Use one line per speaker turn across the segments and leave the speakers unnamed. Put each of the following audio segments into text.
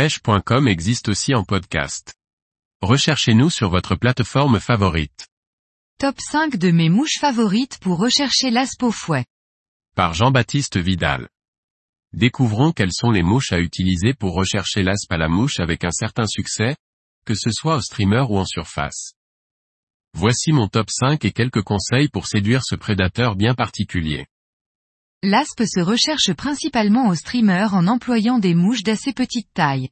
pêche.com existe aussi en podcast. Recherchez-nous sur votre plateforme favorite.
Top 5 de mes mouches favorites pour rechercher l'aspe au fouet.
Par Jean-Baptiste Vidal. Découvrons quelles sont les mouches à utiliser pour rechercher l'aspe à la mouche avec un certain succès, que ce soit au streamer ou en surface. Voici mon top 5 et quelques conseils pour séduire ce prédateur bien particulier.
L'aspe se recherche principalement au streamer en employant des mouches d'assez petite taille.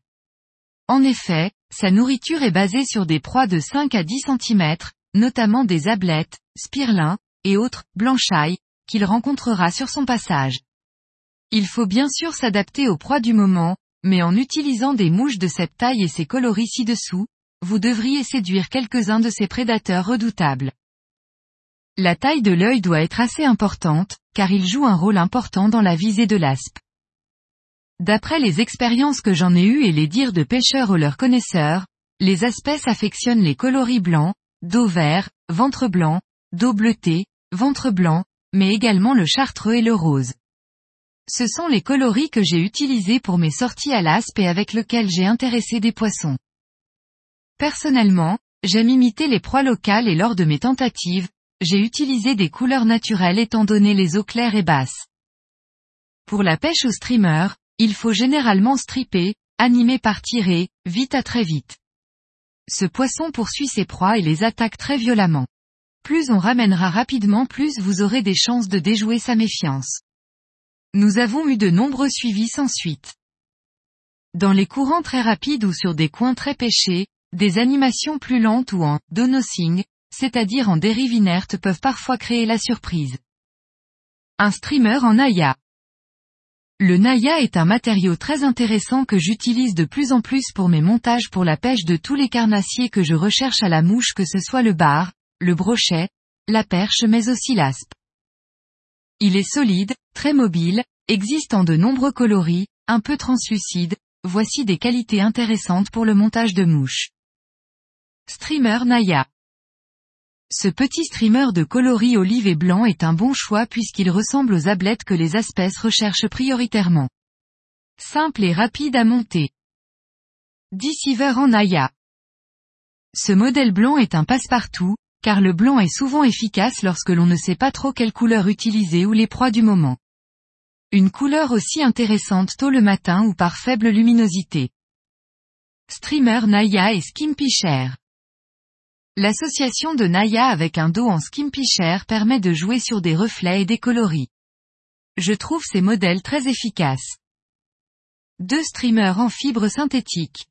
En effet, sa nourriture est basée sur des proies de 5 à 10 cm, notamment des ablettes, spirlins, et autres, blanchailles, qu'il rencontrera sur son passage. Il faut bien sûr s'adapter aux proies du moment, mais en utilisant des mouches de cette taille et ses coloris ci-dessous, vous devriez séduire quelques-uns de ces prédateurs redoutables. La taille de l'œil doit être assez importante, car il joue un rôle important dans la visée de l'aspe. D'après les expériences que j'en ai eues et les dires de pêcheurs ou leurs connaisseurs, les espèces affectionnent les coloris blancs, dos vert, ventre blanc, dos bleuté, ventre blanc, mais également le chartreux et le rose. Ce sont les coloris que j'ai utilisés pour mes sorties à l'aspe et avec lesquels j'ai intéressé des poissons. Personnellement, j'aime imiter les proies locales et lors de mes tentatives, j'ai utilisé des couleurs naturelles étant donné les eaux claires et basses. Pour la pêche au streamer, il faut généralement stripper, animer par tirer, vite à très vite. Ce poisson poursuit ses proies et les attaque très violemment. Plus on ramènera rapidement plus vous aurez des chances de déjouer sa méfiance. Nous avons eu de nombreux suivis sans suite. Dans les courants très rapides ou sur des coins très pêchés, des animations plus lentes ou en donosing, c'est-à-dire en dérive inerte peuvent parfois créer la surprise. Un streamer en Naya. Le Naya est un matériau très intéressant que j'utilise de plus en plus pour mes montages pour la pêche de tous les carnassiers que je recherche à la mouche que ce soit le bar, le brochet, la perche mais aussi l'aspe. Il est solide, très mobile, existant de nombreux coloris, un peu translucide, voici des qualités intéressantes pour le montage de mouches. Streamer Naya. Ce petit streamer de coloris olive et blanc est un bon choix puisqu'il ressemble aux ablettes que les espèces recherchent prioritairement. Simple et rapide à monter. Deceiver en Naya. Ce modèle blanc est un passe-partout, car le blanc est souvent efficace lorsque l'on ne sait pas trop quelle couleur utiliser ou les proies du moment. Une couleur aussi intéressante tôt le matin ou par faible luminosité. Streamer Naya et Skimpy. L'association de Naya avec un dos en skimpy share permet de jouer sur des reflets et des coloris. Je trouve ces modèles très efficaces. Deux streamers en fibres synthétiques.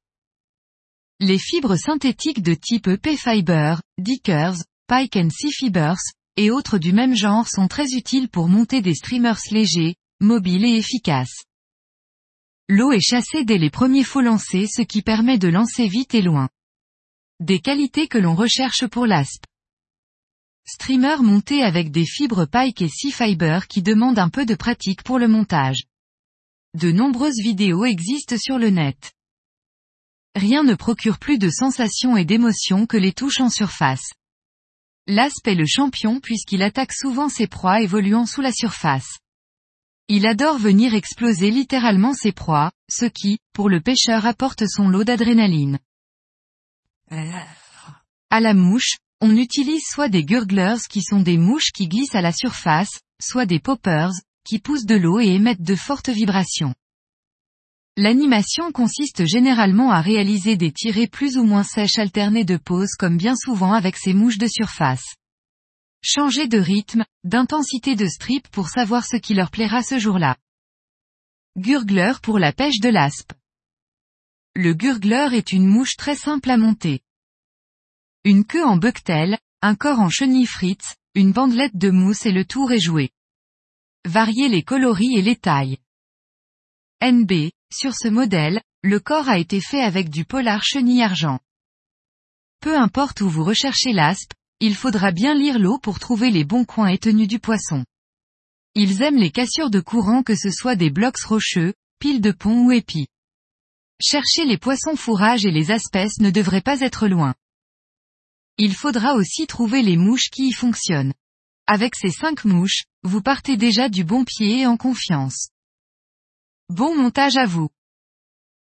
Les fibres synthétiques de type EP Fiber, Dickers, Pike and Sea Fibers, et autres du même genre sont très utiles pour monter des streamers légers, mobiles et efficaces. L'eau est chassée dès les premiers faux lancers ce qui permet de lancer vite et loin. Des qualités que l'on recherche pour l'aspe. Streamer monté avec des fibres Pike et Sea Fiber qui demandent un peu de pratique pour le montage. De nombreuses vidéos existent sur le net. Rien ne procure plus de sensations et d'émotions que les touches en surface. L'aspe est le champion puisqu'il attaque souvent ses proies évoluant sous la surface. Il adore venir exploser littéralement ses proies, ce qui, pour le pêcheur apporte son lot d'adrénaline. À la mouche, on utilise soit des gurglers qui sont des mouches qui glissent à la surface, soit des poppers, qui poussent de l'eau et émettent de fortes vibrations. L'animation consiste généralement à réaliser des tirées plus ou moins sèches alternées de pause comme bien souvent avec ces mouches de surface. Changer de rythme, d'intensité de strip pour savoir ce qui leur plaira ce jour-là. Gurgler pour la pêche de l'aspe. Le gurgler est une mouche très simple à monter. Une queue en bucktail, un corps en chenille frites, une bandelette de mousse et le tour est joué. Variez les coloris et les tailles. NB, sur ce modèle, le corps a été fait avec du polar chenille argent. Peu importe où vous recherchez l'aspe, il faudra bien lire l'eau pour trouver les bons coins et tenues du poisson. Ils aiment les cassures de courant que ce soit des blocs rocheux, piles de pont ou épis. Chercher les poissons fourrages et les espèces ne devrait pas être loin. Il faudra aussi trouver les mouches qui y fonctionnent. Avec ces cinq mouches, vous partez déjà du bon pied et en confiance. Bon montage à vous.